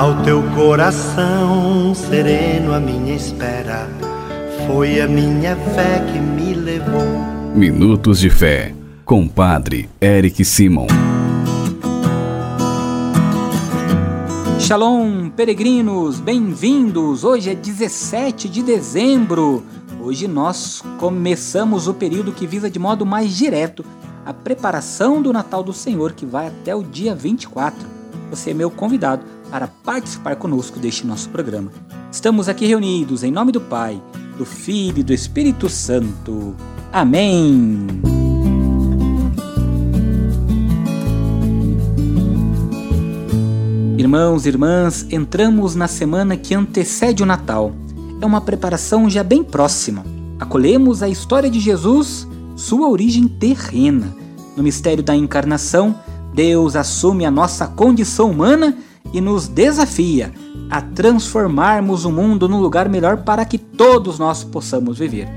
Ao teu coração sereno, a minha espera foi a minha fé que me levou. Minutos de Fé, com Padre Eric Simon. Shalom, peregrinos, bem-vindos! Hoje é 17 de dezembro. Hoje nós começamos o período que visa de modo mais direto a preparação do Natal do Senhor, que vai até o dia 24. Você é meu convidado para participar conosco deste nosso programa. Estamos aqui reunidos em nome do Pai, do Filho e do Espírito Santo. Amém! Irmãos e irmãs, entramos na semana que antecede o Natal. É uma preparação já bem próxima. Acolhemos a história de Jesus, sua origem terrena. No mistério da encarnação, Deus assume a nossa condição humana e nos desafia a transformarmos o mundo num lugar melhor para que todos nós possamos viver.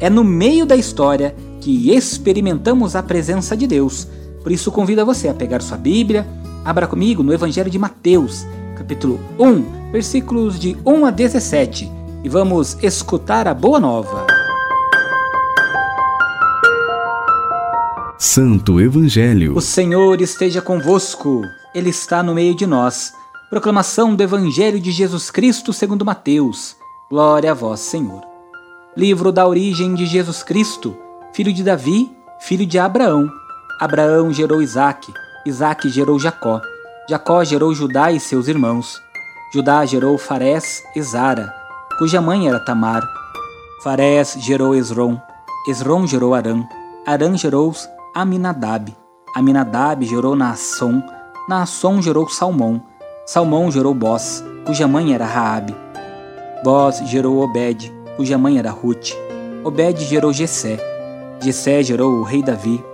É no meio da história que experimentamos a presença de Deus. Por isso convido você a pegar sua Bíblia, abra comigo no Evangelho de Mateus, capítulo 1, versículos de 1 a 17, e vamos escutar a boa nova. Santo Evangelho. O Senhor esteja convosco, Ele está no meio de nós. Proclamação do Evangelho de Jesus Cristo segundo Mateus. Glória a vós, Senhor. Livro da origem de Jesus Cristo, filho de Davi, filho de Abraão. Abraão gerou Isaque, Isaque gerou Jacó. Jacó gerou Judá e seus irmãos. Judá gerou Farés e Zara, cuja mãe era Tamar. Farés gerou Esrom. Esrom gerou Arã. Arã gerou Aminadab. Aminadab gerou Naasson. Naasson gerou Salmão. Salmão gerou Boz, cuja mãe era Raabe. Boz gerou Obed, cuja mãe era Ruth. Obed gerou Jessé. Jessé gerou o rei Davi.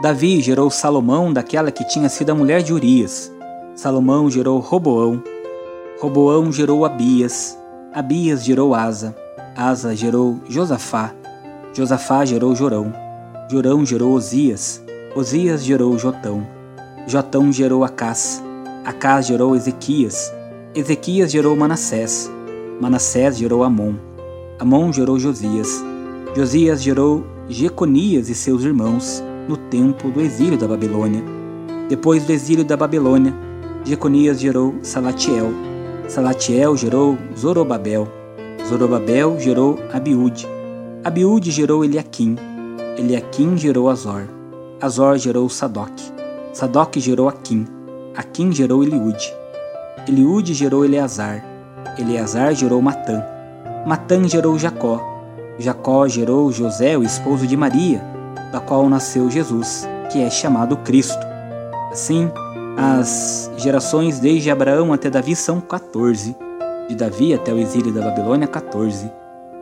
Davi gerou Salomão daquela que tinha sido a mulher de Urias. Salomão gerou Roboão. Roboão gerou Abias. Abias gerou Asa. Asa gerou Josafá. Josafá gerou Jorão. Jorão gerou Osias. Osias gerou Jotão. Jotão gerou Acás. Acás gerou Ezequias. Ezequias gerou Manassés. Manassés gerou Amon. Amon gerou Josias. Josias gerou Jeconias e seus irmãos no tempo do exílio da Babilônia. Depois do exílio da Babilônia, Jeconias gerou Salatiel. Salatiel gerou Zorobabel. Zorobabel gerou Abiúde. Abiúde gerou Eliaquim. Eliaquim gerou Azor. Azor gerou Sadoc. Sadoc gerou Aquim. Aquim gerou Eliúde. Eliúde gerou Eleazar. Eleazar gerou Matã. Matã gerou Jacó. Jacó gerou José, o esposo de Maria, da qual nasceu Jesus, que é chamado Cristo. Assim, as gerações desde Abraão até Davi são 14. De Davi até o exílio da Babilônia, 14.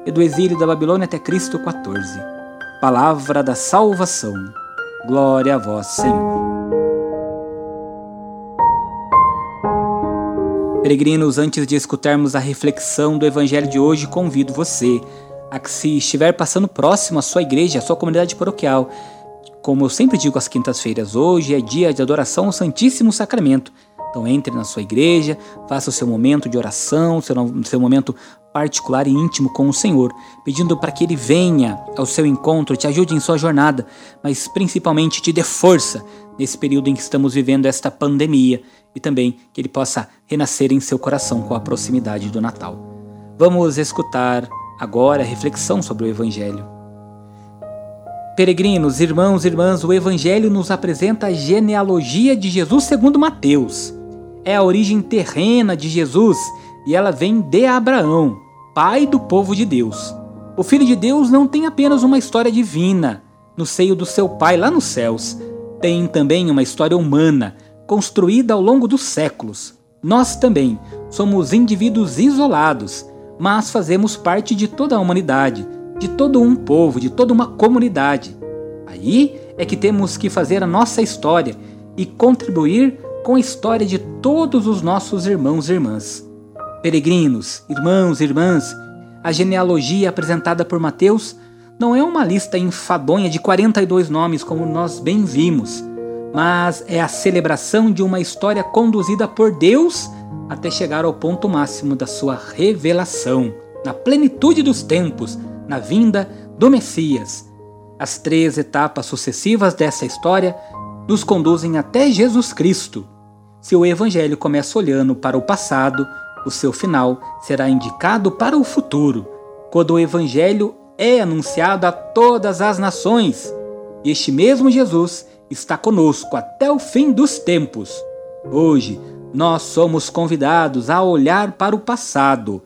E do exílio da Babilônia até Cristo, 14. Palavra da salvação. Glória a vós, Senhor. Peregrinos, antes de escutarmos a reflexão do Evangelho de hoje, convido você a que, se estiver passando próximo à sua igreja, à sua comunidade paroquial, como eu sempre digo às quintas-feiras, hoje é dia de adoração ao Santíssimo Sacramento. Então entre na sua igreja, faça o seu momento de oração, seu, seu momento particular e íntimo com o Senhor, pedindo para que Ele venha ao seu encontro, te ajude em sua jornada, mas principalmente te dê força nesse período em que estamos vivendo esta pandemia e também que Ele possa renascer em seu coração com a proximidade do Natal. Vamos escutar agora a reflexão sobre o Evangelho. Peregrinos, irmãos e irmãs, o Evangelho nos apresenta a genealogia de Jesus segundo Mateus. É a origem terrena de Jesus e ela vem de Abraão, pai do povo de Deus. O Filho de Deus não tem apenas uma história divina no seio do seu pai lá nos céus, tem também uma história humana construída ao longo dos séculos. Nós também somos indivíduos isolados, mas fazemos parte de toda a humanidade, de todo um povo, de toda uma comunidade. Aí é que temos que fazer a nossa história e contribuir com a história de todos os nossos irmãos e irmãs. Peregrinos, irmãos e irmãs, a genealogia apresentada por Mateus não é uma lista enfadonha de 42 nomes como nós bem vimos, mas é a celebração de uma história conduzida por Deus até chegar ao ponto máximo da sua revelação, na plenitude dos tempos, na vinda do Messias. As três etapas sucessivas dessa história nos conduzem até Jesus Cristo. Se o Evangelho começa olhando para o passado, o seu final será indicado para o futuro, quando o Evangelho é anunciado a todas as nações. E este mesmo Jesus está conosco até o fim dos tempos. Hoje, nós somos convidados a olhar para o passado,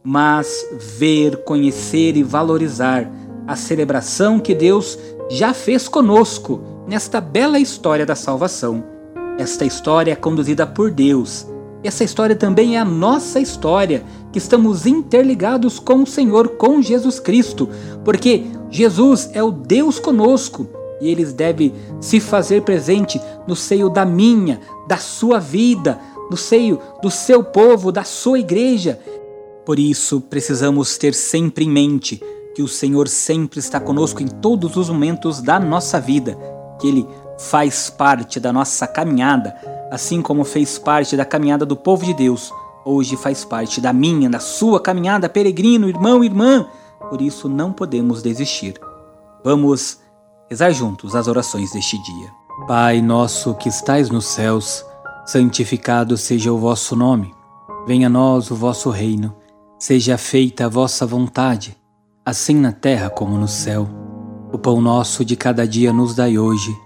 mas ver, conhecer e valorizar a celebração que Deus já fez conosco nesta bela história da salvação. Esta história é conduzida por Deus. Essa história também é a nossa história, que estamos interligados com o Senhor, com Jesus Cristo, porque Jesus é o Deus conosco e eles devem se fazer presente no seio da minha, da sua vida, no seio do seu povo, da sua igreja. Por isso, precisamos ter sempre em mente que o Senhor sempre está conosco em todos os momentos da nossa vida, que Ele faz parte da nossa caminhada, assim como fez parte da caminhada do povo de Deus, hoje faz parte da minha, da sua caminhada, peregrino, irmão, irmã. Por isso, não podemos desistir. Vamos rezar juntos as orações deste dia. Pai nosso que estais nos céus, santificado seja o vosso nome. Venha a nós o vosso reino. Seja feita a vossa vontade, assim na terra como no céu. O pão nosso de cada dia nos dai hoje.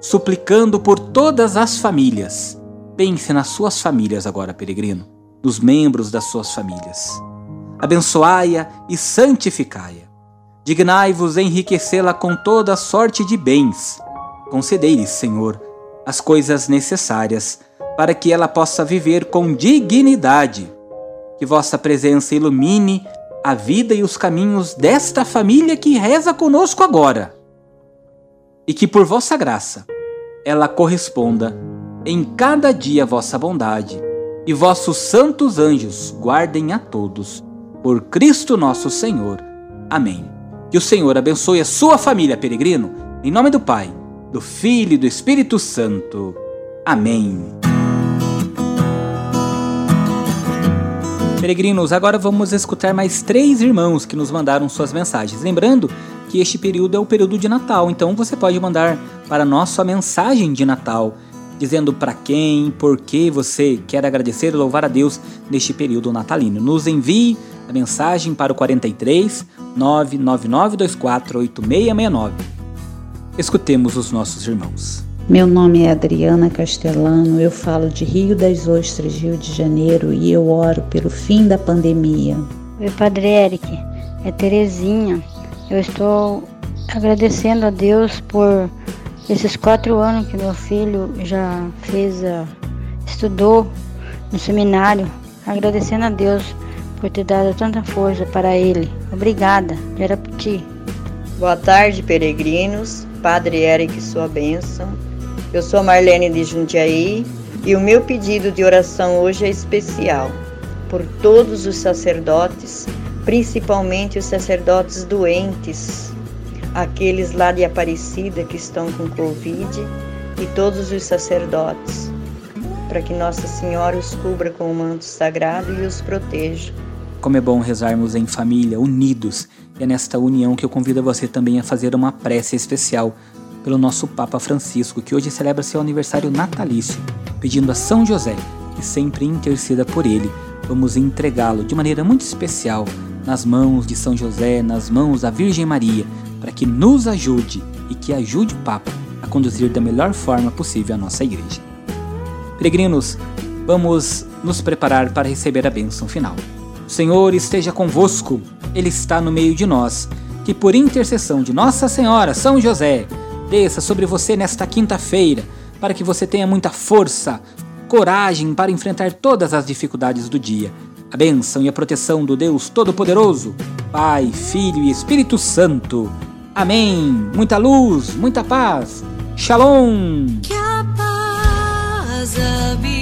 suplicando por todas as famílias. Pense nas suas famílias agora, peregrino, nos membros das suas famílias. Abençoai-a e santificai-a Dignai-vos enriquecê-la com toda sorte de bens. Concedei-lhe, Senhor, as coisas necessárias para que ela possa viver com dignidade. Que vossa presença ilumine a vida e os caminhos desta família que reza conosco agora. E que por vossa graça ela corresponda em cada dia a vossa bondade, e vossos santos anjos guardem a todos. Por Cristo nosso Senhor. Amém. Que o Senhor abençoe a sua família, peregrino, em nome do Pai, do Filho e do Espírito Santo. Amém. Peregrinos, agora vamos escutar mais três irmãos que nos mandaram suas mensagens. Lembrando que este período é o período de Natal, então você pode mandar para nós sua mensagem de Natal, dizendo para quem, por que você quer agradecer e louvar a Deus neste período natalino. Nos envie a mensagem para o 43 999248669. Escutemos os nossos irmãos. Meu nome é Adriana Castellano, eu falo de Rio das Ostras, Rio de Janeiro, e eu oro pelo fim da pandemia. Oi, Padre Eric, é Terezinha. Eu estou agradecendo a Deus por esses quatro anos que meu filho já fez, a, estudou no seminário, agradecendo a Deus por ter dado tanta força para ele. Obrigada, Jaraputi. Boa tarde, peregrinos. Padre Eric, sua bênção. Eu sou Marlene de Jundiaí e o meu pedido de oração hoje é especial por todos os sacerdotes, principalmente os sacerdotes doentes, aqueles lá de Aparecida que estão com Covid e todos os sacerdotes, para que Nossa Senhora os cubra com o manto sagrado e os proteja. Como é bom rezarmos em família, unidos. E é nesta união que eu convido você também a fazer uma prece especial pelo nosso Papa Francisco, que hoje celebra seu aniversário natalício. pedindo a São José que sempre interceda por ele. Vamos entregá-lo de maneira muito especial nas mãos de São José, nas mãos da Virgem Maria, para que nos ajude e que ajude o Papa a conduzir da melhor forma possível a nossa igreja. Peregrinos, vamos nos preparar para receber a bênção final. O Senhor esteja convosco, Ele está no meio de nós. Que por intercessão de Nossa Senhora, São José, desça sobre você nesta quinta-feira, para que você tenha muita força, coragem para enfrentar todas as dificuldades do dia. A bênção e a proteção do Deus Todo-Poderoso, Pai, Filho e Espírito Santo. Amém. Muita luz, muita paz. Shalom. Que a paz habite